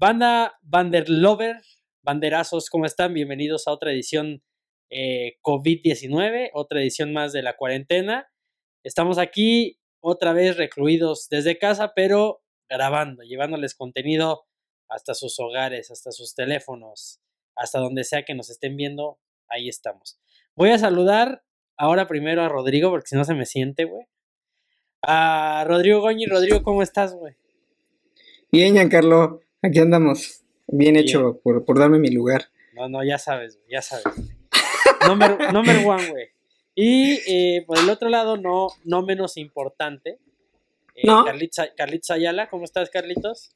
Banda Vanderlover, banderazos, ¿cómo están? Bienvenidos a otra edición eh, COVID-19, otra edición más de la cuarentena. Estamos aquí otra vez recluidos desde casa, pero grabando, llevándoles contenido hasta sus hogares, hasta sus teléfonos, hasta donde sea que nos estén viendo, ahí estamos. Voy a saludar ahora primero a Rodrigo, porque si no se me siente, güey. A Rodrigo Goñi. Rodrigo, ¿cómo estás, güey? Bien, Giancarlo. Aquí andamos. Bien, hecho por, por, darme mi lugar. No, no, ya sabes, ya sabes. number, number one, güey. Y eh, por el otro lado, no, no menos importante, eh, no. Carlitos, Ayala. ¿Cómo estás, Carlitos?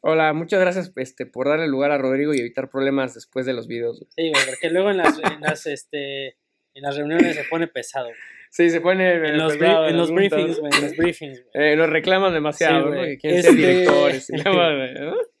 Hola, muchas gracias este, por darle lugar a Rodrigo y evitar problemas después de los videos. Sí, güey, porque luego en las, en las, este, en las reuniones se pone pesado. Sí, se pone en los, en los briefings, güey, en los briefings. Eh, nos reclaman demasiado, sí, ¿no? quieren ser este, directores.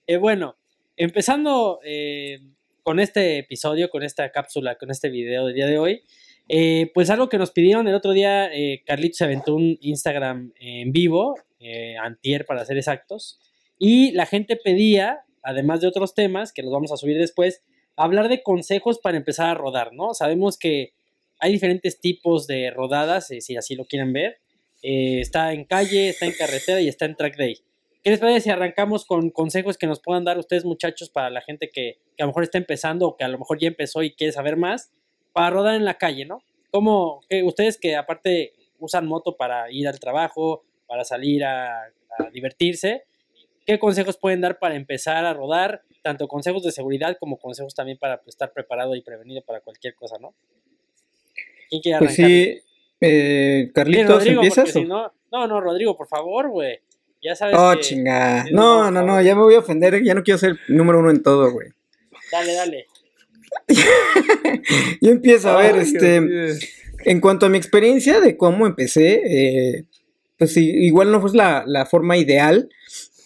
eh, bueno, empezando eh, con este episodio, con esta cápsula, con este video del día de hoy, eh, pues algo que nos pidieron el otro día, eh, Carlitos se aventó un Instagram en vivo, eh, antier para ser exactos, y la gente pedía, además de otros temas, que los vamos a subir después, hablar de consejos para empezar a rodar, ¿no? Sabemos que hay diferentes tipos de rodadas, si así lo quieren ver. está en calle, está en carretera y está en track day. ¿Qué les parece si arrancamos con consejos que nos puedan dar ustedes, muchachos, para la gente que, que, a lo mejor está empezando o que a lo mejor ya empezó y quiere saber más, para rodar en la calle, ¿no? ¿Cómo, ustedes que aparte usan moto para ir al trabajo, para salir a, a divertirse, qué consejos pueden dar para empezar a rodar? Tanto consejos de seguridad como consejos también para pues, estar preparado y prevenido para cualquier cosa, ¿no? ¿Quién quiere arrancar? Pues sí, eh, Carlitos, sí, ¿empiezas? Si no, no, no, Rodrigo, por favor, güey. Ya sabes. Oh, chinga. No, no, no, ya me voy a ofender. Ya no quiero ser número uno en todo, güey. Dale, dale. Yo empiezo a ver, este. En cuanto a mi experiencia de cómo empecé, eh, pues igual no fue la, la forma ideal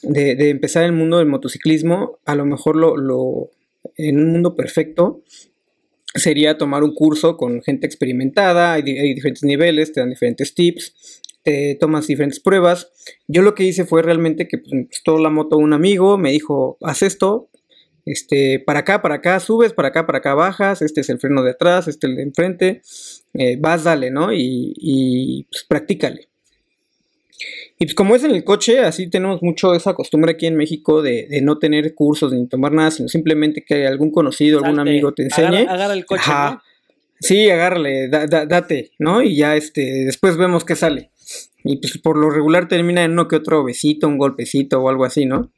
de, de, empezar el mundo del motociclismo. A lo mejor lo, lo, en un mundo perfecto sería tomar un curso con gente experimentada, hay, diferentes niveles, te dan diferentes tips, te tomas diferentes pruebas. Yo lo que hice fue realmente que pues, prestó la moto un amigo, me dijo, haz esto, este, para acá, para acá subes, para acá, para acá bajas, este es el freno de atrás, este es el de enfrente, eh, vas, dale, ¿no? Y, y pues practícale. Y pues como es en el coche, así tenemos mucho esa costumbre aquí en México de, de no tener cursos ni tomar nada, sino simplemente que algún conocido, algún amigo te enseñe. Agarra, agarra el coche, ¿no? Sí, agárrale, da, da, date, ¿no? Y ya este, después vemos qué sale. Y pues por lo regular termina en uno que otro besito, un golpecito o algo así, ¿no?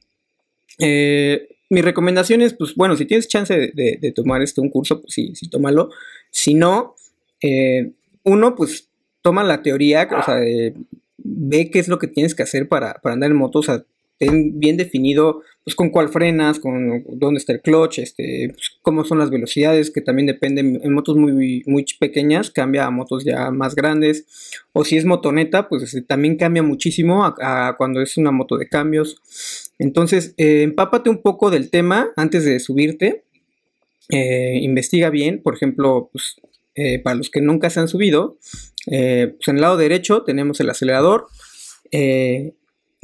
Eh, mi recomendación es, pues bueno, si tienes chance de, de, tomar este un curso, pues sí, sí, tómalo. Si no, eh, uno, pues toma la teoría, o sea, ve qué es lo que tienes que hacer para, para andar en moto, o sea, bien definido pues con cuál frenas, con dónde está el clutch, este, pues, cómo son las velocidades, que también dependen en motos muy, muy pequeñas, cambia a motos ya más grandes, o si es motoneta, pues este, también cambia muchísimo a, cuando es una moto de cambios. Entonces, eh, empápate un poco del tema antes de subirte, eh, investiga bien, por ejemplo, pues, eh, para los que nunca se han subido, pues en el lado derecho tenemos el acelerador,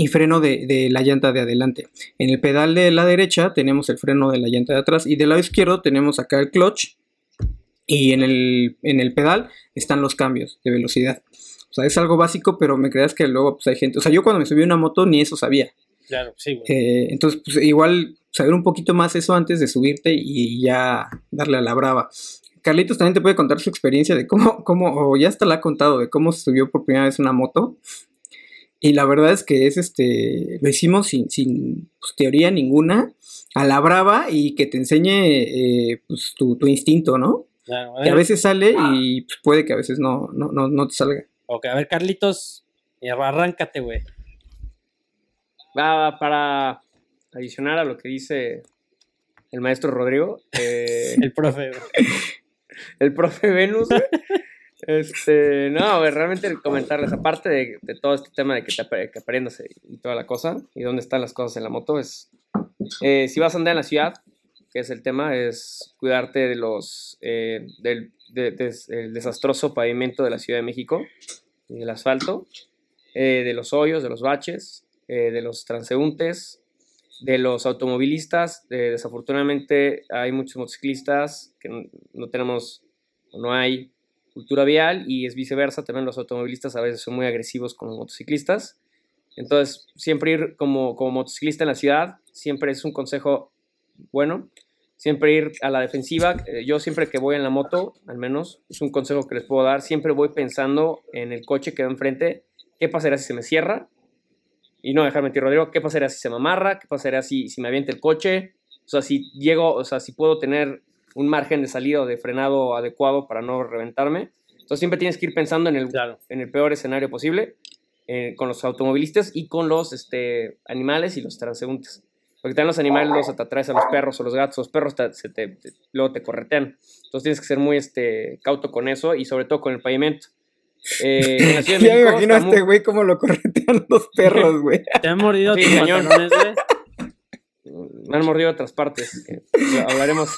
y freno de, la llanta de adelante. En el pedal de la derecha tenemos el freno de la llanta de atrás y del lado izquierdo tenemos acá el clutch y en el, en el pedal están los cambios de velocidad. O sea, es algo básico, pero me creas que luego pues, hay gente. O sea, yo cuando me subí a una moto ni eso sabía. Claro, sí, güey. Eh, entonces, pues igual saber un poquito más eso antes de subirte y ya darle a la brava. Carlitos también te puede contar su experiencia de cómo, cómo, o ya hasta la ha contado, de cómo se subió por primera vez una moto. Y la verdad es que es este, lo hicimos sin, sin pues, teoría ninguna, a la brava y que te enseñe eh, pues, tu, tu, instinto, ¿no? Claro, a que a veces sale y pues, puede que a veces no, no, no, no te salga. Ok, a ver, Carlitos, arráncate, güey. Va para adicionar a lo que dice el maestro Rodrigo. Eh, el profe. el profe Venus, güey. Este, no, realmente comentarles, aparte de, de, todo este tema de que te que aprendas y toda la cosa, y dónde están las cosas en la moto, es, eh, si vas a andar en la ciudad, que es el tema, es cuidarte de los, eh, del de, el desastroso pavimento de la Ciudad de México, del asfalto, eh, de los hoyos, de los baches, de los transeúntes, de los automovilistas. Eh, desafortunadamente hay muchos motociclistas que no, tenemos no hay cultura vial y es viceversa. También los automovilistas a veces son muy agresivos con los motociclistas. Entonces, siempre ir como, como motociclista en la ciudad, siempre es un consejo bueno. Siempre ir a la defensiva. Eh, Yo siempre que voy en la moto, al menos, es un consejo que les puedo dar. Siempre voy pensando en el coche que va enfrente. ¿Qué pasaría si se me cierra? Y no dejar mentir, Rodrigo. ¿Qué pasaría si se me amarra? ¿Qué pasaría si, si me avienta el coche? O sea, si llego, o sea, si puedo tener un margen de salida o de frenado adecuado para no reventarme. Entonces siempre tienes que ir pensando en el, Claro. en el peor escenario posible eh, con los automovilistas y con los este, animales y los transeúntes. Porque también los animales los atraes a los perros o los gatos, los perros te- se te- te- luego te corretean. Entonces tienes que ser muy este, cauto con eso y sobre todo con el pavimento. Eh, en la Ciudad de Ya me imagino a este muy- güey cómo lo corretean los perros, güey. ¿Te han mordido Sí, tus pantalones, güey? Me han mordido otras partes. que hablaremos,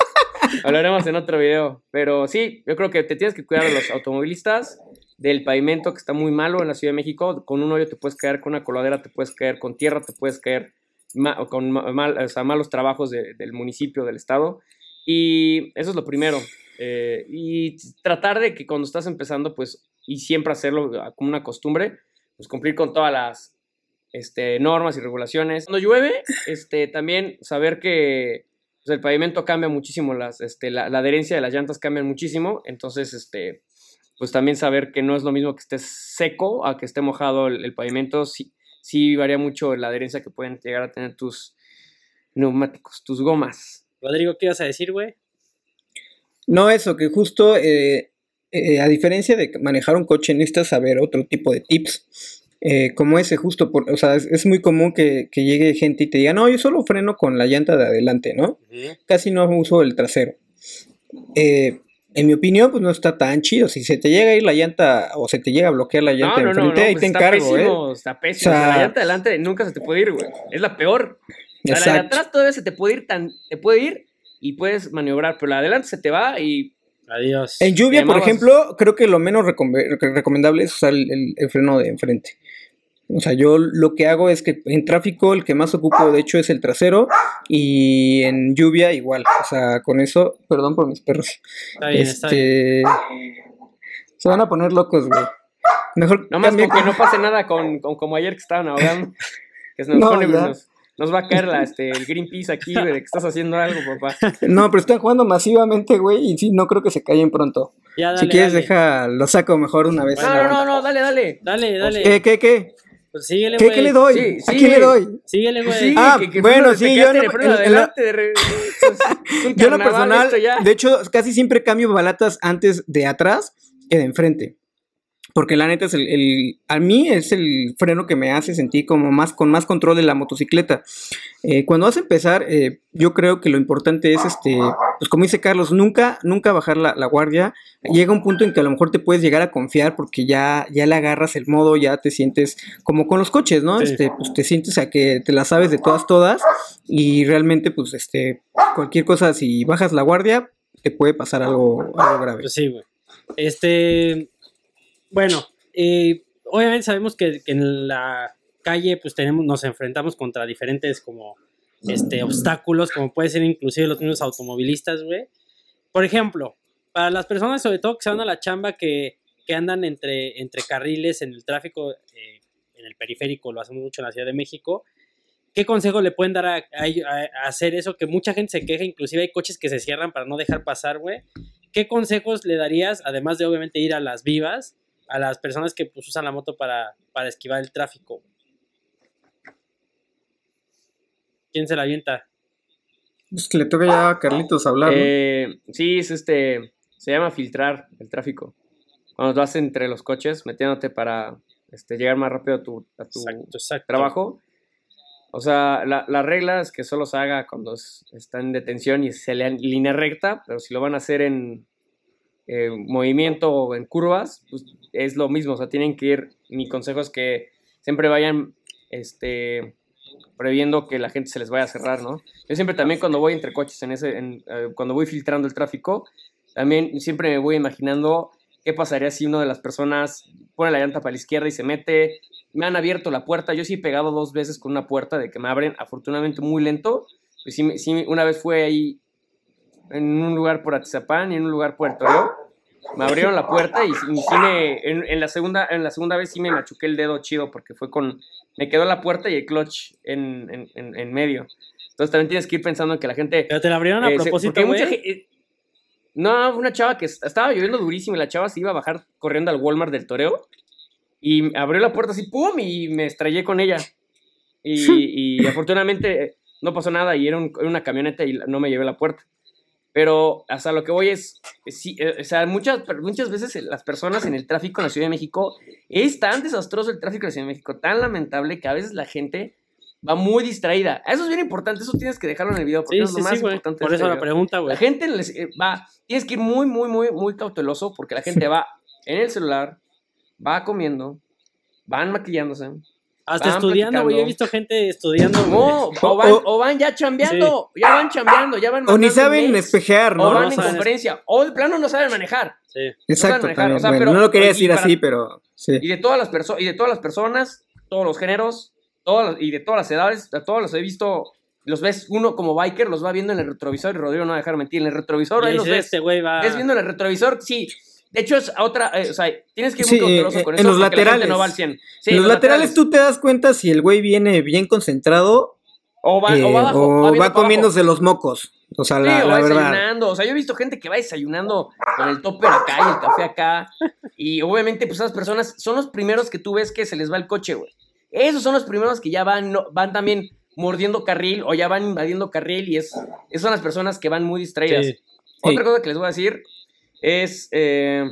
hablaremos en otro video. Pero sí, yo creo que te tienes que cuidar de los automovilistas, del pavimento que está muy malo en la Ciudad de México. Con un hoyo te puedes caer, con una coladera te puedes caer, con tierra te puedes caer, ma- con mal- o sea, malos trabajos de- del municipio, del estado. Y eso es lo primero. Eh, y tratar de que cuando estás empezando, pues, y siempre hacerlo ah, como una costumbre, pues cumplir con todas las este, normas y regulaciones. Cuando llueve, este, también saber que pues, el pavimento cambia muchísimo, las, este, la, la adherencia de las llantas cambia muchísimo, entonces, este, pues también saber que no es lo mismo que esté seco a que esté mojado el, el pavimento, sí, sí varía mucho la adherencia que pueden llegar a tener tus neumáticos, tus gomas. Rodrigo, ¿qué ibas a decir, güey? No, eso, que justo eh, eh, a diferencia de manejar un coche, necesitas saber otro tipo de tips. eh, como ese, justo, por, o sea, es, es muy común que, que llegue gente y te diga, no, yo solo freno con la llanta de adelante, ¿no? Casi no uso el trasero. Eh, en mi opinión, pues no está tan chido. Si se te llega a ir la llanta o se te llega a bloquear la llanta de enfrente, ahí pues te está encargo, ¿eh? pésimo, Está pésimo. O sea, la llanta de adelante nunca se te puede ir, güey. Es la peor. La de atrás todavía se te puede ir tan, te puede ir y puedes maniobrar, pero la de adelante se te va y Adiós. En lluvia, por ejemplo, creo que lo menos recomendable es usar el, el- el freno de enfrente. O sea, yo lo que hago es que en tráfico el que más ocupo de hecho es el trasero y en lluvia igual. O sea, con eso, perdón por mis perros. Está bien, está bien. este, se van a poner locos, güey. Mejor nomás cambia con que no pase nada con, con- como ayer que estaban ahogando. Que se nos, No, nos, nos va a caer la, este, el Greenpeace aquí, güey, de que estás haciendo algo, papá. No, pero están jugando masivamente, güey, y sí, no creo que se callen pronto. Ya, dale, si quieres, dale. deja, lo saco mejor una vez. No, no, no, no, dale, dale. Dale, dale. ¿Qué, qué, qué? Pues síguele, ¿Qué, güey. qué le doy? Sí, ¿A sí. quién le doy? Síguele, güey. Sí, Ah, que, que bueno, sí, yo no- en- la- de re- pues, Yo en lo personal, de hecho, casi siempre cambio balatas antes de atrás que de enfrente. Porque la neta es el, el- a mí es el freno que me hace sentir como más con más control de la motocicleta. Eh, cuando vas a empezar, eh, yo creo que lo importante es este, pues como dice Carlos, nunca, nunca bajar la, la guardia. Llega un punto en que a lo mejor te puedes llegar a confiar porque ya, ya le agarras el modo, ya te sientes como con los coches, ¿no? Sí. Este, pues te sientes a que te la sabes de todas, todas. Y realmente, pues, este, cualquier cosa, si bajas la guardia, te puede pasar algo, algo grave. Pues sí, güey. Este, bueno, eh, obviamente sabemos que, en la calle pues tenemos, nos enfrentamos contra diferentes como este, obstáculos, como puede ser inclusive los mismos automovilistas, güey. Por ejemplo, para las personas sobre todo que se van a la chamba que, que andan entre, entre carriles en el tráfico, eh, en el periférico, lo hacemos mucho en la Ciudad de México, ¿qué consejo le pueden dar a- a hacer eso? Que mucha gente se queja, inclusive hay coches que se cierran para no dejar pasar, güey. ¿Qué consejos le darías, además de obviamente ir a las vivas, a las personas que pues, usan la moto para, para esquivar el tráfico? ¿Quién se la avienta? Pues que le toca ya a Carlitos hablar, ¿no? Eh, sí, es este. Se llama filtrar el tráfico. Cuando vas entre los coches, metiéndote para este, llegar más rápido a tu, a tu Exacto, exacto. trabajo. O sea, la, la regla es que solo se haga cuando es- está en detención y se lea en línea recta, pero si lo van a hacer en eh, movimiento en curvas, pues es lo mismo. O sea, tienen que ir. Mi consejo es que siempre vayan este, previendo que la gente se les vaya a cerrar, ¿no? Yo siempre también cuando voy entre coches, en ese, en, eh, cuando voy filtrando el tráfico, también siempre me voy imaginando qué pasaría si una de las personas pone la llanta para la izquierda y se mete. Me han abierto la puerta. Yo sí he pegado dos veces con una puerta de que me abren, afortunadamente muy lento. Pues sí, sí, una vez fue ahí en un lugar por Atizapán y en un lugar por el Toreo. Me abrieron la puerta y, sí- sí me, en, en la segunda, en la segunda vez sí me machuqué el dedo chido porque fue con... Me quedó la puerta y el clutch en, en, en- medio. Entonces también tienes que ir pensando en que la gente... Pero te la abrieron a eh, se- propósito, porque mucha eh, No, una chava que est- estaba lloviendo durísimo y la chava se iba a bajar corriendo al Walmart del Toreo y abrió la puerta así, ¡pum! y me estrellé con ella. Y, y afortunadamente no pasó nada y era, un- era una camioneta y no me llevé la puerta. Pero hasta lo que voy es, eh, sí, o sea, muchas, muchas veces las personas en el tráfico en la Ciudad de México, es tan desastroso el tráfico en la Ciudad de México, tan lamentable que a veces la gente va muy distraída. Eso es bien importante, eso tienes que dejarlo en el video porque Sí, es lo sí, más sí, importante. Por eso la pregunta, güey. La gente les- eh, va, tienes que ir muy, muy, muy, muy cauteloso porque la gente va en el celular, va comiendo, van maquillándose. Hasta van estudiando, güey. Yo he visto gente estudiando. No, o, O- van, o- o van ya chambeando, ya van chambeando, ya van O ni saben espejear, O ¿no? van No en saben. conferencia, o de plano no saben manejar. Sí. Exacto, manejar, también. o sea, Bueno, pero- no lo quería decir para- así, pero sí. Y de todas las personas, y de todas las personas, todos los géneros, todas las- y de todas las edades, a todos los he visto, los ves, uno como biker los va viendo en el retrovisor, y Rodrigo no va a dejar mentir, en el retrovisor, ahí los ves. este güey va. ¿Ves viendo en el retrovisor? Sí. De hecho, es otra. eh, o sea, tienes que ir Sí, muy cauteloso eh, con en eso. los la gente laterales. no va al 100. Sí, en los laterales, tú te das cuenta si el güey viene bien concentrado O va, eh, o va abajo. o va, va, viendo para abajo. comiéndose los mocos. O sea, Sí, la, o la va verdad. desayunando. O sea, yo he visto gente que va desayunando con el topper acá y el café acá. Y obviamente, pues esas personas son los primeros que tú ves que se les va el coche, güey. Esos son los primeros que ya van, no- van también mordiendo carril o ya van invadiendo carril y es, esas son las personas que van muy distraídas. Sí. Otra Sí. cosa que les voy a decir es eh,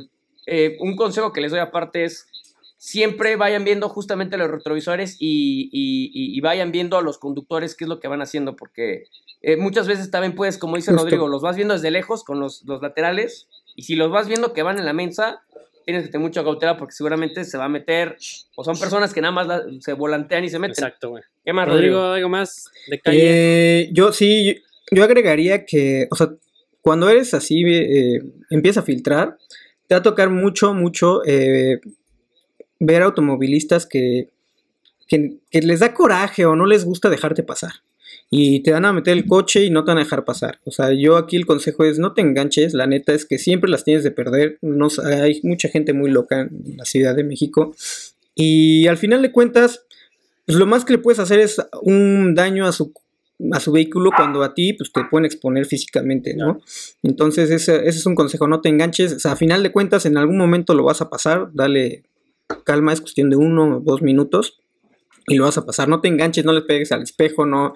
eh, un consejo que les doy aparte es siempre vayan viendo justamente los retrovisores y, y- y- y vayan viendo a los conductores qué es lo que van haciendo porque eh, muchas veces también puedes, como dice Justo. Rodrigo, los vas viendo desde lejos con los, los laterales y si los vas viendo que van en la mensa, tienes que tener mucha cautela porque seguramente se va a meter o son personas que nada más la- se volantean y se meten. Exacto, güey. ¿Qué más, Rodrigo, Rodrigo? algo más de calle. Eh, yo sí, yo, yo agregaría que, o sea, cuando eres así, eh, empieza a filtrar, te va a tocar mucho, mucho eh, ver automovilistas que, que, les da coraje o no les gusta dejarte pasar. Y te van a meter el coche y no te van a dejar pasar. O sea, yo aquí el consejo es no te enganches. La neta es que siempre las tienes de perder. No, hay mucha gente muy loca en la Ciudad de México. Y al final de cuentas, pues lo más que le puedes hacer es un daño a su, a su vehículo cuando a ti pues, te pueden exponer físicamente, ¿no? Entonces ese, ese es un consejo, no te enganches. O sea, a final de cuentas en algún momento lo vas a pasar, dale calma, es cuestión de uno o dos minutos y lo vas a pasar. No te enganches, no le pegues al espejo, no,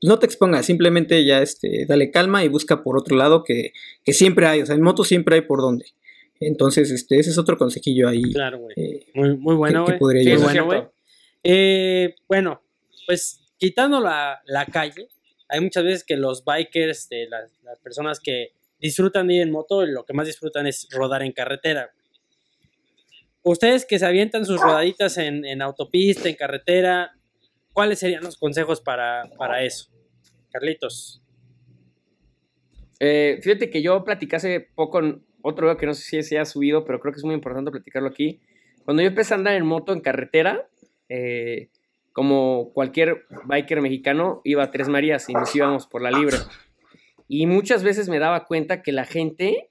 pues, no te expongas, simplemente ya este, dale calma y busca por otro lado que, que siempre hay, o sea, en moto siempre hay por donde. Entonces, este, ese es otro consejillo ahí. Claro, güey. eh, Muy, muy bueno, güey. Sí, bueno. Eh, bueno, pues quitando la, calle, hay muchas veces que los bikers, de las, las personas que disfrutan de ir en moto, lo que más disfrutan es rodar en carretera. Ustedes que se avientan sus rodaditas en, en autopista, en carretera, ¿cuáles serían los consejos para, para eso? Carlitos. Eh, fíjate que yo platicé hace poco en otro video que no sé si se ha subido, pero creo que es muy importante platicarlo aquí. Cuando yo empecé a andar en moto en carretera, eh, como cualquier biker mexicano, iba a Tres Marías y nos íbamos por la libre. Y muchas veces me daba cuenta que la gente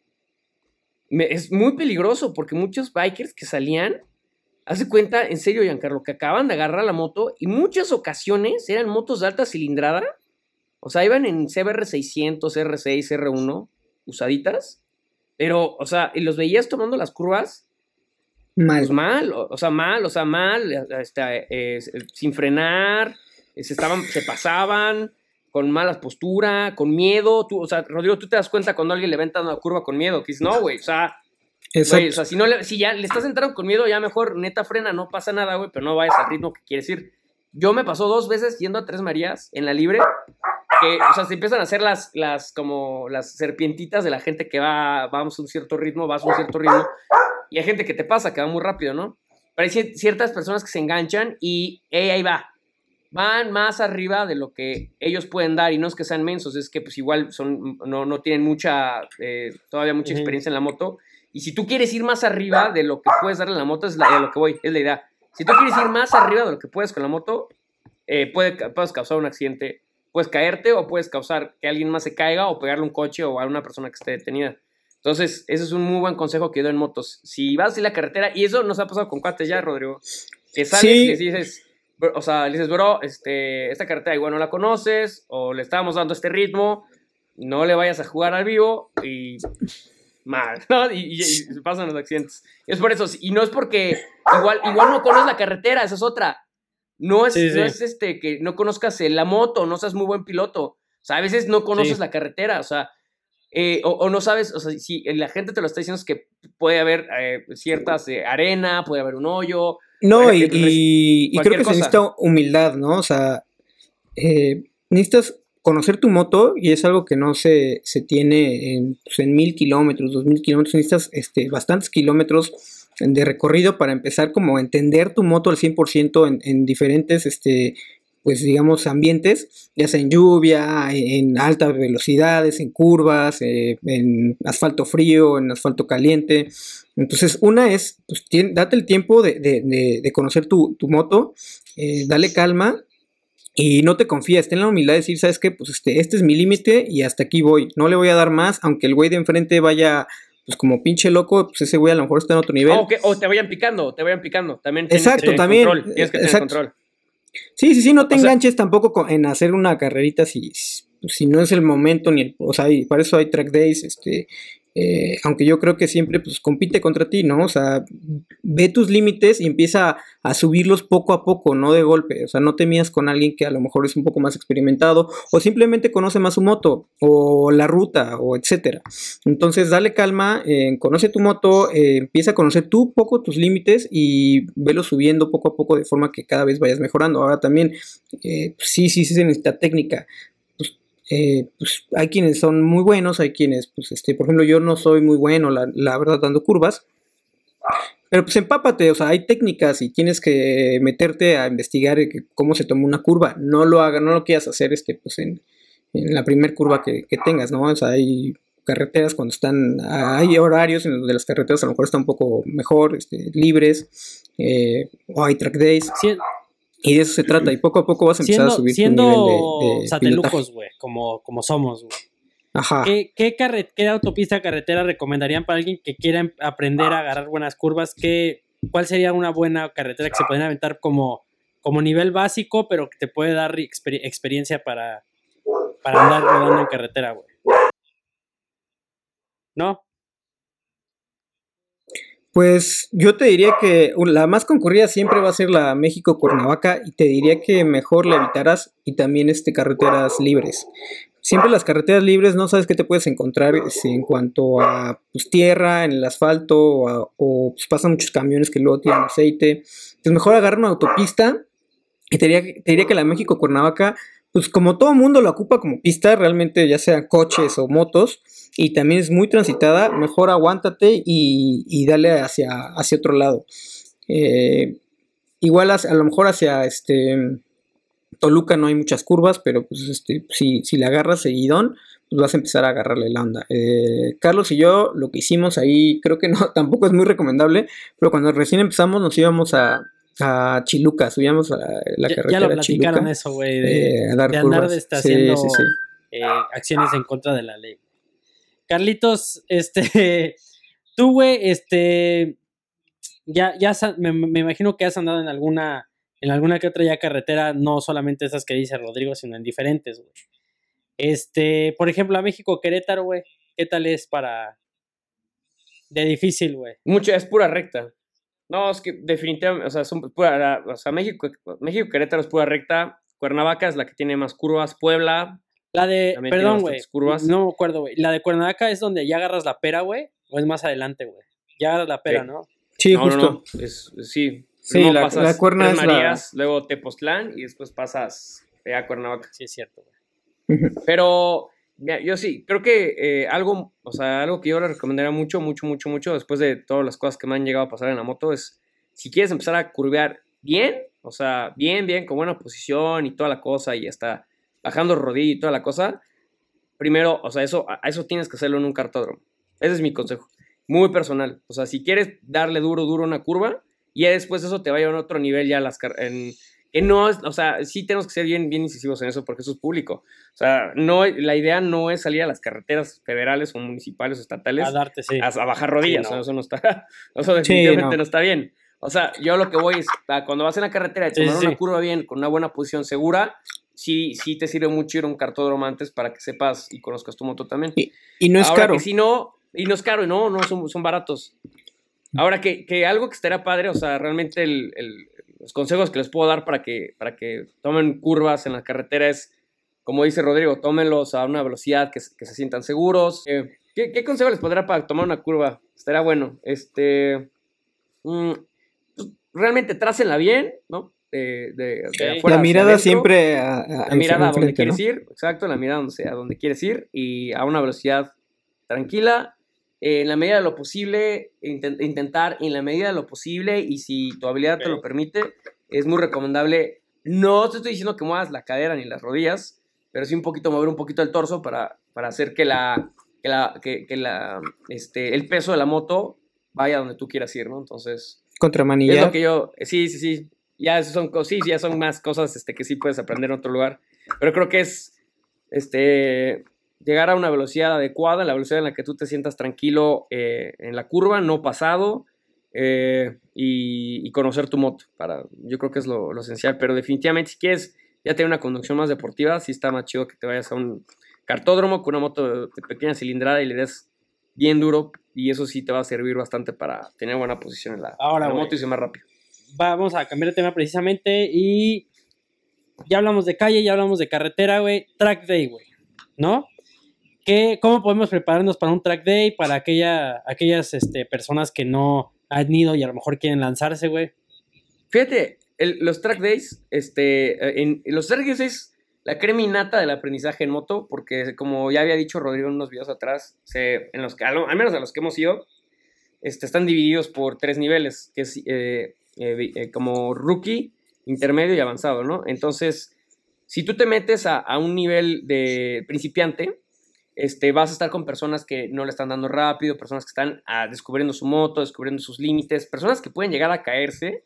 es muy peligroso porque muchos bikers que salían, hace cuenta, en serio, Giancarlo, que acaban de agarrar la moto y muchas ocasiones eran motos de alta cilindrada o sea, iban en CBR 600, R6, R1, usaditas. Pero, o sea, y los veías tomando las curvas, mal. pues mal, o, o sea, mal, o sea, mal, este, eh, sin frenar, eh, se, estaban, se pasaban, con malas postura, con miedo. Tú, o sea, Rodrigo, tú te das cuenta cuando alguien le va entrando una curva con miedo, que dices, no, güey, o sea. Güey, o sea, si, no le- si ya le estás entrando con miedo, ya mejor neta frena, no pasa nada, güey, pero no vayas al ritmo que quieres ir. Yo me pasó dos veces yendo a Tres Marías en la libre, que, o sea, se empiezan a hacer las, las, como las serpientitas de la gente que va, vamos a un cierto ritmo, vas a un cierto ritmo, y hay gente que te pasa, que va muy rápido, ¿no? Pero hay cier- ciertas personas que se enganchan y, hey, ahí va, van más arriba de lo que ellos pueden dar, y no es que sean mensos, es que pues igual son, no, no tienen mucha, eh, todavía mucha experiencia en la moto, Y si tú quieres ir más arriba de lo que puedes darle a la moto, es la, a lo que voy, es la idea. Si tú quieres ir más arriba de lo que puedes con la moto, eh, puede, puedes causar un accidente. Puedes caerte o puedes causar que alguien más se caiga o pegarle un coche o a una persona que esté detenida. Entonces, ese es un muy buen consejo que doy en motos. Si vas a la carretera, y eso nos ha pasado con cuates ya, Rodrigo, que sales y les dices, o sea, le dices, bro, este, esta carretera igual no la conoces, o le estábamos dando este ritmo, no le vayas a jugar al vivo y mal, ¿no? Y, pasan los accidentes. Es por eso, y no es porque igual, igual no conoces la carretera, esa es otra. No es, no es este que no conozcas la moto, no seas muy buen piloto. O sea, a veces no conoces la carretera, o sea, eh, o, no sabes, o sea, si la gente te lo está diciendo es que puede haber eh, ciertas eh, arena, puede haber un hoyo. No, y, creo que se necesita humildad, ¿no? O sea, necesitas conocer tu moto y es algo que no se, se tiene en, pues, en mil kilómetros, dos mil kilómetros, necesitas este, bastantes kilómetros de recorrido para empezar como a entender tu moto al 100% en, en diferentes este, pues digamos, ambientes, ya sea en lluvia, en altas velocidades, en curvas, eh, en asfalto frío, en asfalto caliente. Entonces, una es, pues, date el tiempo de, conocer tu, moto, eh, dale calma y no te confías, ten la humildad de decir, ¿sabes qué? Pues este, este es mi límite y hasta aquí voy. No le voy a dar más, aunque el güey de enfrente vaya pues como pinche loco, pues ese güey a lo mejor está en otro nivel. O, te vayan picando, te vayan picando. También exacto, también. Control, tienes que tener control. Sí, sí, sí, no te enganches tampoco en hacer una carrerita si, si no es el momento ni el, o sea, para eso hay track days, este, eh, aunque yo creo que siempre pues compite contra ti, ¿no? O sea, ve tus límites y empieza a, subirlos poco a poco, no de golpe. O sea, no te mías con alguien que a lo mejor es un poco más experimentado o simplemente conoce más su moto o la ruta o etcétera. Entonces, dale calma, eh, conoce tu moto, eh, empieza a conocer tú poco tus límites y velo subiendo poco a poco de forma que cada vez vayas mejorando. Ahora también, sí, sí, sí se necesita técnica. Eh, pues hay quienes son muy buenos, hay quienes, pues, este, por ejemplo, yo no soy muy bueno, la, verdad, dando curvas. Pero pues empápate, o sea, hay técnicas y tienes que meterte a investigar cómo se toma una curva. No lo hagas, no lo quieras hacer este, pues en, la primera curva que, tengas, ¿no? O sea, hay carreteras cuando están, hay horarios en donde las carreteras a lo mejor están un poco mejor, este, libres, eh, o hay track days. Y de eso se trata, y poco a poco vas a empezar a subir siendo tu nivel de, satelujos, güey, como, como somos, güey. Ajá. ¿Qué, qué, autopista carretera recomendarían para alguien que quiera em, aprender a agarrar buenas curvas? ¿Qué, ¿Cuál sería una buena carretera que se pueden aventar como, como nivel básico, pero que te puede dar experiencia para, para andar rodando en carretera, güey? ¿No? Pues yo te diría que la más concurrida siempre va a ser la México-Cuernavaca y te diría que mejor la evitarás y también este, carreteras libres. Siempre las carreteras libres no sabes qué te puedes encontrar este, en cuanto a pues, tierra, en el asfalto o, pues, pasan muchos camiones que luego tienen aceite. Entonces mejor agarrar una autopista y te diría, te diría que la México-Cuernavaca, pues como todo mundo lo ocupa como pista, realmente ya sean coches o motos, y también es muy transitada, mejor aguántate y, dale hacia, hacia otro lado. Eh, igual a, lo mejor hacia este Toluca no hay muchas curvas, pero pues este, si, si le agarras seguidón, pues vas a empezar a agarrarle la onda. Eh, Carlos y yo lo que hicimos ahí, creo que no, tampoco es muy recomendable, pero cuando recién empezamos nos íbamos a, a Chiluca, subíamos a la, carretera. Ya lo platicaron eso, güey, de, eh, andar de estar haciendo acciones en contra de la ley. Carlitos, este, tú, güey, este, ya, ya me, imagino que has andado en alguna, en alguna que otra ya carretera, no solamente esas que dice Rodrigo, sino en diferentes, güey. Este, por ejemplo, a México Querétaro, güey, ¿qué tal es para de difícil, güey? Mucho, es pura recta. No, es que definitivamente, o sea, son pura, o sea, México, México Querétaro es pura recta. Cuernavaca es la que tiene más curvas. Puebla, la de, perdón, güey. No me acuerdo, güey. La de Cuernavaca es donde ya agarras la pera, güey. O es más adelante, güey. Ya agarras la pera, ¿no? Sí, justo. sí. Sí, la, pasas la cuerna es Marías, luego Tepoztlán y después pasas a Cuernavaca. Sí, es cierto, güey. Pero yo sí, creo que eh, algo, o sea, algo que yo le recomendaría mucho, mucho, mucho, mucho, después de todas las cosas que me han llegado a pasar en la moto, es si quieres empezar a curvear bien, o sea, bien, bien, con buena posición y toda la cosa y hasta bajando rodillo y toda la cosa, primero, o sea, eso, a eso tienes que hacerlo en un cartódromo. Ese es mi consejo. muy personal. O sea, si quieres darle duro, duro a una curva, y después eso te va a llevar a otro nivel ya las en, que no es, o sea, sí tenemos que ser bien, bien incisivos en eso porque eso es público. O sea, no, la idea no es salir a las carreteras federales o municipales o estatales A darte, sí. a, a bajar rodillas, Sí, no. o sea, eso no está, eso definitivamente no. no. está bien. O sea, yo lo que voy es, a cuando vas en la carretera tomar una curva bien, con una buena posición segura, sí, sí te sirve mucho ir a un cartódromo antes para que sepas y conozcas tu moto también. Y no es Ahora caro. que si no, y no es caro, y no, no, son, son baratos. Ahora que, que algo que estaría padre, o sea, realmente el- el- los consejos que les puedo dar para que, para que tomen curvas en la carretera es, como dice Rodrigo, tómenlos a una velocidad que, se- que se sientan seguros. Eh, ¿qué, ¿Qué consejo les podrá para tomar una curva? Estaría bueno. Este, mm, pues, realmente trácenla bien, ¿no? De, de- de Ok. afuera la mirada adentro. siempre a, a- La mirada a donde quieres ¿no? ir, exacto, la mirada donde sea, a donde quieres ir y a una velocidad tranquila. eh, en la medida de lo posible, inten- intentar en la medida de lo posible y si tu habilidad te lo permite, es muy recomendable. No te estoy diciendo que muevas la cadera ni las rodillas, pero sí un poquito mover un poquito el torso para, para hacer que la, que la, que, que la, este, el peso de la moto vaya donde tú quieras ir, ¿no? Entonces, Contra es lo que yo, sí, sí, sí. Ya son cosas, sí, ya son más cosas este, que sí puedes aprender en otro lugar. Pero creo que es este, llegar a una velocidad adecuada, la velocidad en la que tú te sientas tranquilo eh, en la curva, no pasado, eh, y, y conocer tu moto. Para, yo creo que es lo, lo esencial. Pero definitivamente, si quieres ya tener una conducción más deportiva, sí está más chido que te vayas a un cartódromo con una moto de pequeña cilindrada y le des bien duro. Y eso sí te va a servir bastante para tener buena posición en la, Ahora, en la moto y ser más rápido. Vamos a cambiar de tema precisamente y ya hablamos de calle, ya hablamos de carretera, güey. Track day, güey. ¿No? ¿Qué, ¿Cómo podemos prepararnos para un track day para aquella, aquellas este, personas que no han ido y a lo mejor quieren lanzarse, güey? Fíjate, los track days, este, eh, los track days es la creminata del aprendizaje en moto, porque como ya había dicho Rodrigo en unos videos atrás, en los al menos a los que hemos ido, este, están divididos por tres niveles, que es eh, eh, eh, como rookie, intermedio y avanzado, ¿no? Entonces, si tú te metes a, a un nivel de principiante, este, vas a estar con personas que no le están dando rápido, personas que están ah, descubriendo su moto, descubriendo sus límites, personas que pueden llegar a caerse.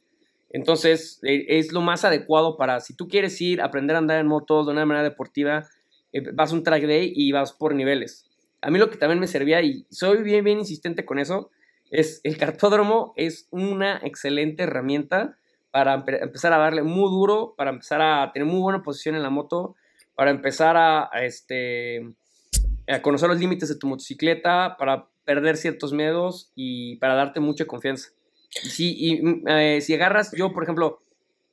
Entonces, eh, es lo más adecuado para si tú quieres ir a aprender a andar en moto de una manera deportiva, eh, vas a un track day y vas por niveles. A mí lo que también me servía, y soy bien, bien insistente con eso, es el cartódromo es una excelente herramienta para empe- empezar a darle muy duro, para empezar a tener muy buena posición en la moto, para empezar a, a, este, a conocer los límites de tu motocicleta, para perder ciertos miedos y para darte mucha confianza. Sí, y mm, eh, si agarras, yo por ejemplo,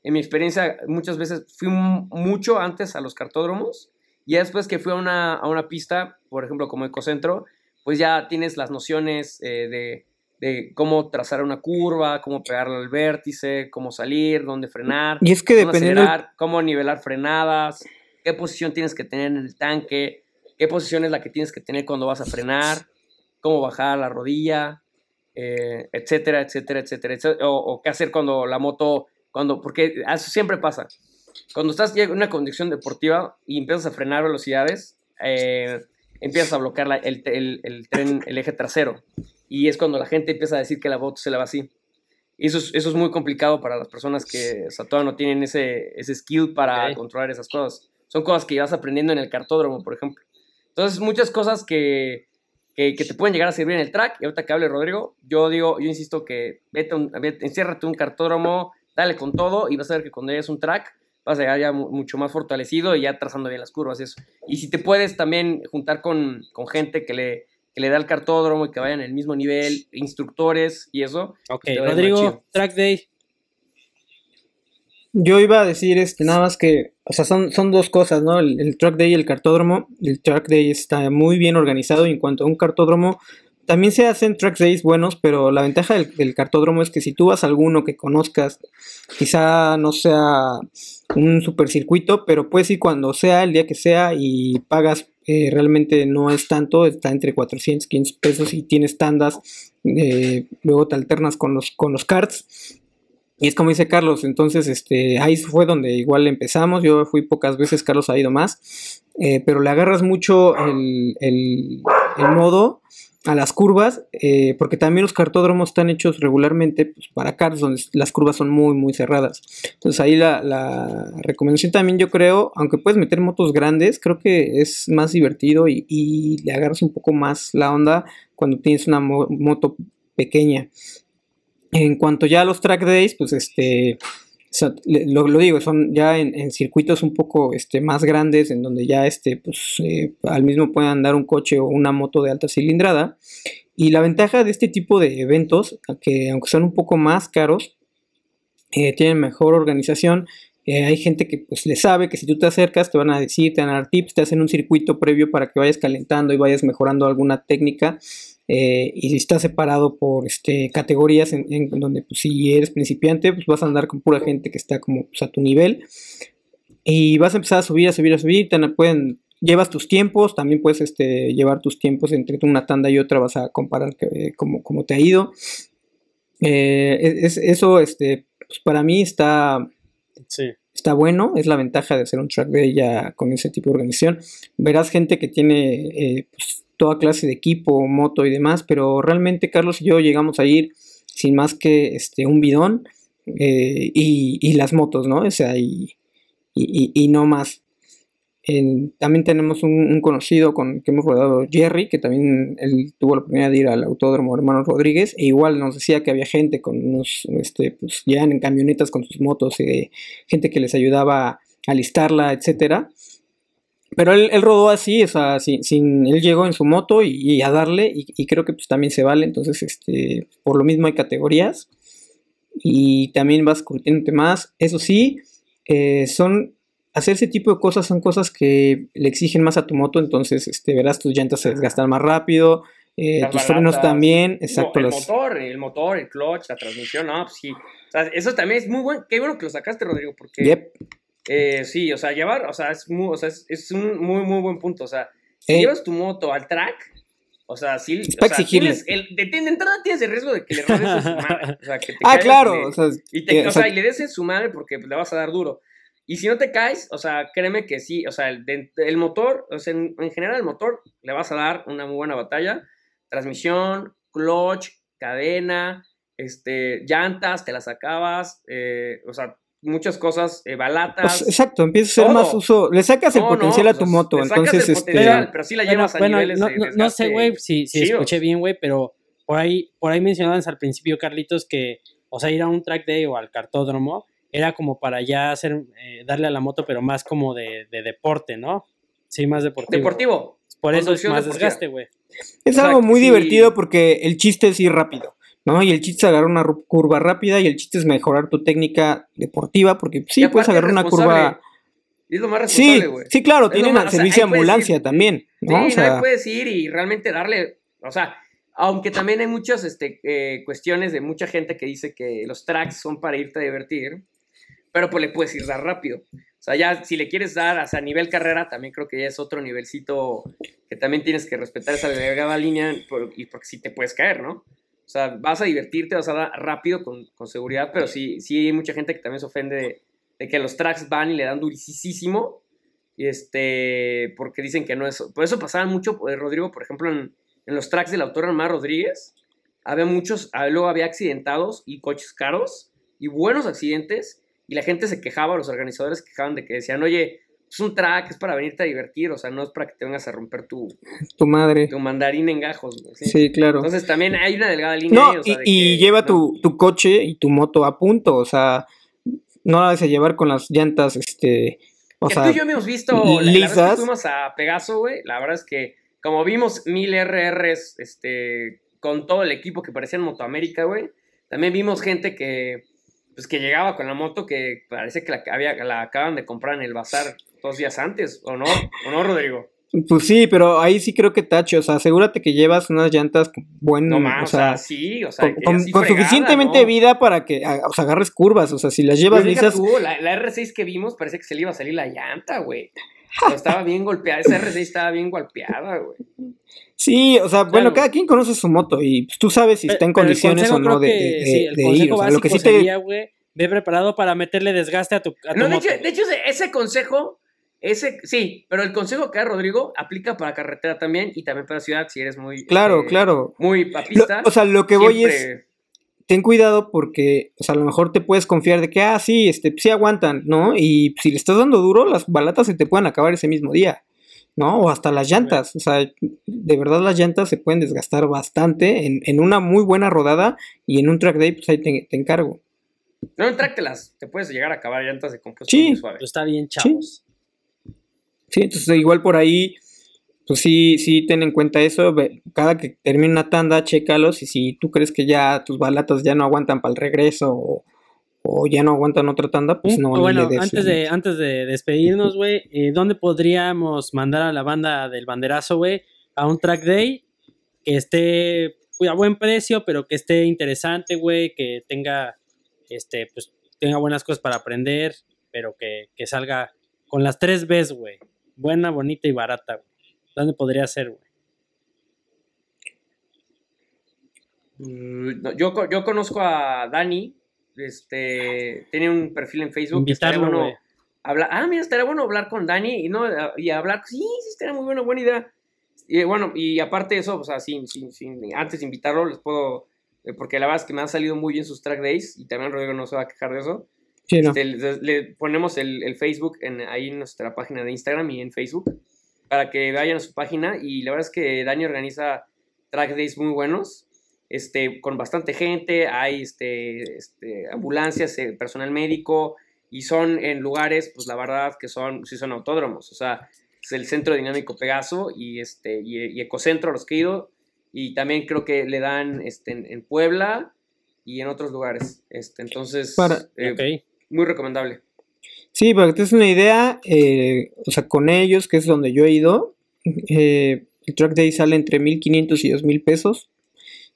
en mi experiencia muchas veces fui mucho antes a los cartódromos y después que fui a una, a una pista, por ejemplo como Ecocentro, pues ya tienes las nociones eh, de, de cómo trazar una curva, cómo pegarle al vértice, cómo salir, dónde frenar, Y es que dependiendo del- acelerar, cómo nivelar frenadas, qué posición tienes que tener en el tanque, qué posición es la que tienes que tener cuando vas a frenar, cómo bajar la rodilla, eh, etcétera, etcétera, etcétera, etcétera, o, o qué hacer cuando la moto, cuando, porque eso siempre pasa. Cuando estás en una conducción deportiva y empiezas a frenar velocidades, eh, empiezas a bloquear la- el, el- el tren, el eje trasero. Y es cuando la gente empieza a decir que la moto se le va así. Y eso es, eso es muy complicado para las personas que o sea, todavía no tienen ese, ese skill para controlar esas cosas. Son cosas que vas aprendiendo en el cartódromo, por ejemplo. Entonces, muchas cosas que, que, que te pueden llegar a servir en el track. Y ahorita que hable Rodrigo, yo digo, yo insisto que vete, un, vete enciérrate un cartódromo, dale con todo y vas a ver que cuando llegues un track vas a llegar ya mu- mucho más fortalecido y ya trazando bien las curvas y eso. Y si te puedes también juntar con, con gente que le, que le da el cartódromo y que vayan en el mismo nivel, instructores y eso. Ok, Rodrigo, track day. Yo iba a decir este, nada más que, o sea, son, son dos cosas, ¿no? El, el track day y el cartódromo. El track day está muy bien organizado y en cuanto a un cartódromo, también se hacen track days buenos, pero la ventaja del, del cartódromo es que si tú vas a alguno que conozcas, quizá no sea un supercircuito, pero puedes ir cuando sea, el día que sea y pagas, eh, realmente no es tanto, está entre 400, 500 pesos y tienes tandas, eh, luego te alternas con los, con los karts. Y es como dice Carlos, entonces este, ahí fue donde igual empezamos, yo fui pocas veces, Carlos ha ido más, eh, pero le agarras mucho el- el modo a las curvas, eh, porque también los cartódromos están hechos regularmente pues, para karts, donde las curvas son muy, muy cerradas. Entonces ahí la, recomendación también yo creo, aunque puedes meter motos grandes, creo que es más divertido y, y le agarras un poco más la onda cuando tienes una mo moto pequeña. En cuanto ya a los track days, pues este lo, lo, digo, son ya en, circuitos un poco este, más grandes, en donde ya este, pues, eh, al mismo pueden andar un coche o una moto de alta cilindrada. Y la ventaja de este tipo de eventos, que aunque son un poco más caros, eh, tienen mejor organización. Eh, hay gente que pues le sabe que si tú te acercas te van a decir, te van a dar tips, te hacen un circuito previo para que vayas calentando y vayas mejorando alguna técnica. Eh, y está separado por este, categorías en, donde pues, si eres principiante pues vas a andar con pura gente que está como pues, a tu nivel y vas a empezar a subir, a subir, a subir, te pueden, llevas tus tiempos, también puedes este, llevar tus tiempos entre una tanda y otra, vas a comparar que, cómo, te ha ido. Eh, es, eso este, pues, para mí está, está bueno, es la ventaja de hacer un track day ya con ese tipo de organización. Verás gente que tiene eh, pues, toda clase de equipo, moto y demás, pero realmente Carlos y yo llegamos a ir sin más que este, un bidón eh, y, las motos, ¿no? O sea, y, y, no más. también tenemos un, conocido con que hemos rodado, Jerry, que también él tuvo la oportunidad de ir al Autódromo Hermanos Rodríguez, e igual nos decía que había gente con unos, este, pues ya en camionetas con sus motos, eh, gente que les ayudaba a listarla, etcétera. Pero él, rodó así, o sea, sin, él llegó en su moto y, a darle, y, creo que pues también se vale, entonces, este, por lo mismo hay categorías, y también vas curtiéndote más, eso sí, eh, son, hacer ese tipo de cosas son cosas que le exigen más a tu moto, entonces, este, verás, tus llantas se desgastan más rápido, eh, tus frenos también, exacto. el motor, el motor, el clutch, la transmisión, no, pues sí, o sea, eso también es muy bueno, qué bueno que lo sacaste, Rodrigo, porque... Eh, sí, o sea, llevar, o sea, es, muy, o sea, es, un muy, muy buen punto. O sea, si eh. llevas tu moto al track, o sea, sí, o sea, tienes el, de, de, entrada tienes el riesgo de que le rodes a su madre. O sea, que te ah, claro. o sea, y, te, o sea, y le des en su madre porque le vas a dar duro. Y si no te caes, o sea, créeme que sí, o sea, el, el motor, o sea, en, en, general el motor le vas a dar una muy buena batalla. Transmisión, clutch, cadena, este, llantas, te las acabas, eh, o sea, muchas cosas, eh, balatas. Pues, exacto, empieza a ser más uso, le sacas el potencial a tu moto, entonces este pero sí la llevas a niveles no, no, sé, güey, si, si escuché bien, güey, pero por ahí por ahí mencionabas al principio Carlitos que o sea, ir a un track day o al cartódromo era como para ya hacer eh, darle a la moto, pero más como de, de, deporte, ¿no? Sí, más deportivo. Deportivo. Por eso es más desgaste, güey. Es algo muy divertido porque el chiste es ir rápido. ¿No? Y el chiste es agarrar una curva rápida y el chiste es mejorar tu técnica deportiva, porque sí, puedes agarrar una curva... Es lo más responsable, güey. Sí, claro, tienen servicio de ambulancia también, ¿no? Sí, puedes ir y realmente darle, o sea, aunque también hay muchas este, eh, cuestiones de mucha gente que dice que los tracks son para irte a divertir, pero pues le puedes ir dar rápido. O sea, ya si le quieres dar hasta nivel carrera, también creo que ya es otro nivelcito que también tienes que respetar esa delgada línea y porque si te puedes caer, ¿no? O sea, vas a divertirte, vas a dar rápido, con, con seguridad, pero sí, sí hay mucha gente que también se ofende de, que los tracks van y le dan durísimo. Y este, porque dicen que no es. Por eso pasaba mucho, eh, Rodrigo, por ejemplo, en, en los tracks del autor Omar Rodríguez, había muchos, ah, luego había accidentados y coches caros y buenos accidentes. Y la gente se quejaba, los organizadores quejaban de que decían, oye, es un track, es para venirte a divertir, o sea, no es para que te vengas a romper tu, tu madre. Tu mandarín en gajos, ¿sí? claro. Entonces también hay una delgada línea. No, y, lleva tu, tu, coche y tu moto a punto, o sea, no la vas a llevar con las llantas, este, o sea, tú y yo hemos visto, lisas. La, fuimos a Pegaso, güey, la verdad es que como vimos mil RRs, este, con todo el equipo que parecía en Motoamérica, güey, también vimos gente que pues que llegaba con la moto que parece que la, había, la acaban de comprar en el bazar dos días antes, ¿o no? ¿O no, Rodrigo? Pues sí, pero ahí sí creo que tache, o sea, asegúrate que llevas unas llantas buenas, no o, sea, sí, o sea, con, suficientemente vida para que o sea, agarres curvas, o sea, si las llevas lisas. la, R6 que vimos parece que se le iba a salir la llanta, güey. estaba bien golpeada, esa R6 estaba bien golpeada, güey. Sí, o sea, bueno, cada quien conoce su moto y pues, tú sabes si está en condiciones o no de, de, sí, el ir. O sea, lo que sí te... Güey, ve preparado para meterle desgaste a tu, a no, De hecho, de hecho, ese consejo Ese, sí, pero el consejo que da Rodrigo aplica para carretera también y también para ciudad si eres muy... Claro, este, claro. Muy papista. Lo- o sea, lo que voy es, ten cuidado porque, o sea, a lo mejor te puedes confiar de que, ah, sí, este, sí aguantan, ¿no? Y si le estás dando duro, las balatas se te pueden acabar ese mismo día, ¿no? O hasta las llantas, o sea, de verdad las llantas se pueden desgastar bastante en, en una muy buena rodada y en un track day, pues ahí te, te encargo. No, entráctelas. Te puedes llegar a acabar llantas de compuesto Sí. muy suave. Está bien, chavos. Sí, entonces igual por ahí, pues sí, sí ten en cuenta eso, cada que termine una tanda, chécalos y si tú crees que ya tus balatas ya no aguantan para el regreso o, o ya no aguantan otra tanda, pues Un- no, bueno, le des antes de, antes de despedirnos, güey, eh, ¿dónde podríamos mandar a la banda del banderazo, güey, a un track day que esté pues, a buen precio, pero que esté interesante, güey, que tenga, este, pues, tenga buenas cosas para aprender, pero que, que salga con las tres Bs, güey, buena, bonita y barata, güey. ¿Dónde podría ser, güey? Mm, no, yo, yo conozco a Dani. Este, tiene un perfil en Facebook. que estaría Invitarlo, bueno hablar- ah, mira, estaría bueno hablar con Dani y, no, y hablar. Sí, sí, estaría muy buena, buena idea. Y bueno, y aparte de eso, o sea, sin, sin, sin- antes de invitarlo, les puedo. eh, Porque la verdad es que me han salido muy bien sus track days y también Rodrigo no se va a quejar de eso. Sí, no. Este, le, le ponemos el, el Facebook en, ahí en nuestra página de Instagram y en Facebook para que vayan a su página. Y la verdad es que Dani organiza track days muy buenos, este, con bastante gente. Hay este, este, ambulancias, eh, personal médico y son en lugares, pues la verdad que son, sí son autódromos. O sea, es el Centro Dinámico Pegaso y, este, y, y Ecocentro, los que he ido. Y también creo que le dan este, en, en Puebla y en otros lugares. Este, entonces, Para- eh, Ok. Muy recomendable. Sí, para que te des una idea, eh, o sea, con ellos, que es donde yo he ido, eh, el track day sale entre 1500 y 2000 pesos.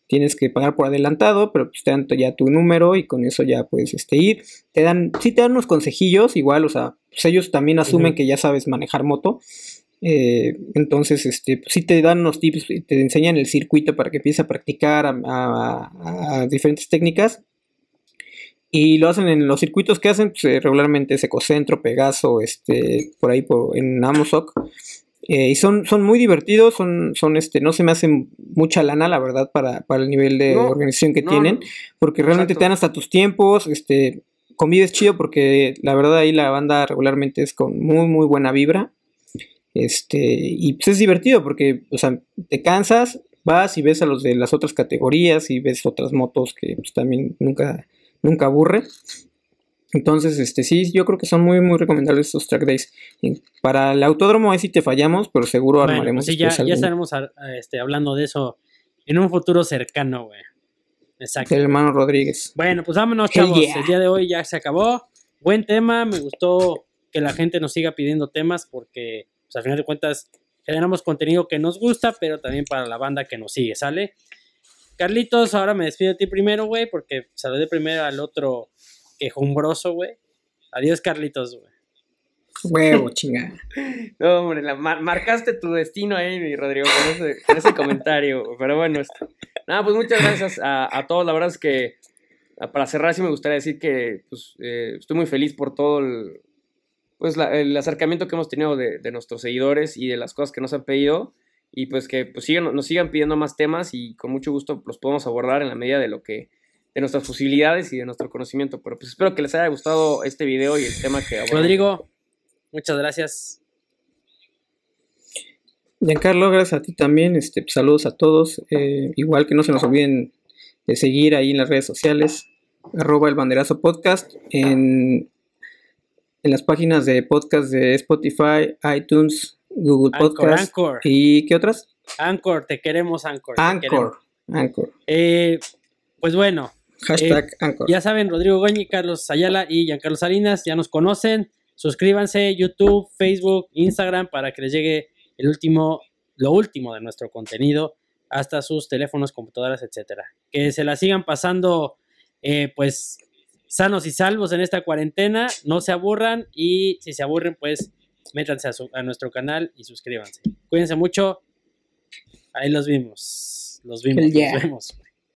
Tienes que pagar por adelantado, pero pues te dan ya tu número y con eso ya puedes este, ir. Te dan, sí te dan unos consejillos, igual, o sea, pues ellos también asumen que ya sabes manejar moto. eh, entonces, este, pues, sí te dan unos tips, y te enseñan el circuito para que empieces a practicar a, a- a diferentes técnicas. Y lo hacen en los circuitos que hacen, pues, eh, regularmente es Ecocentro, Pegaso, este, por ahí por, en Amosoc. Eh, y son, son muy divertidos, son, son este, no se me hacen mucha lana, la verdad, para, para el nivel de No, organización que No, tienen, porque realmente exacto. te dan hasta tus tiempos, este, convives chido, porque la verdad ahí la banda regularmente es con muy, muy buena vibra. Este, y pues es divertido porque, o sea, te cansas, vas y ves a los de las otras categorías y ves otras motos que pues, también nunca, nunca aburre. Entonces, este, sí, yo creo que son muy, muy recomendables estos track days. Para el autódromo ahí sí te fallamos, pero seguro Bueno, armaremos sí, ya, ya estaremos a- a, este, hablando de eso en un futuro cercano, güey. Exacto. del hermano Rodríguez. Bueno, pues vámonos, chavos. yeah. El día de hoy ya se acabó. Buen tema. Me gustó que la gente nos siga pidiendo temas porque, pues, al final de cuentas, generamos contenido que nos gusta, pero también para la banda que nos sigue, ¿sale? Carlitos, ahora me despido de ti primero, güey, porque saludé primero al otro quejumbroso, güey. Adiós, Carlitos, güey. Huevo, chingada. No, hombre, la- mar- marcaste tu destino ahí, mi Rodrigo, con ese, con ese comentario. Pero bueno, este, nada, pues muchas gracias a, a todos. La verdad es que ah, para cerrar sí me gustaría decir que pues, eh, estoy muy feliz por todo el, pues, la- el acercamiento que hemos tenido de, de nuestros seguidores y de las cosas que nos han pedido. Y pues que pues, sigan, nos sigan pidiendo más temas y con mucho gusto los podemos abordar en la medida de lo que de nuestras posibilidades y de nuestro conocimiento. Pero pues espero que les haya gustado este video y el tema que abordamos. Rodrigo, muchas gracias. Giancarlo, gracias a ti también. Este, saludos a todos. Eh, igual que no se nos olviden de seguir ahí en las redes sociales. Arroba el banderazo podcast. En, en las páginas de podcast de Spotify, iTunes, Google Anchor, Podcast. Anchor. ¿Y qué otras? Anchor, te queremos, Anchor. te queremos. Anchor. Anchor. Eh, pues bueno, Hashtag Anchor. Ya saben, Rodrigo Goñi, Carlos Ayala y Giancarlo Salinas ya nos conocen. Suscríbanse, YouTube, Facebook, Instagram, para que les llegue el último, lo último de nuestro contenido hasta sus teléfonos, computadoras, etcétera. Que se la sigan pasando, eh, pues, sanos y salvos en esta cuarentena. No se aburran y si se aburren, pues, métanse a, su- a nuestro canal y suscríbanse. Cuídense mucho. Ahí los vimos. Los vimos. Yeah. Nos vemos.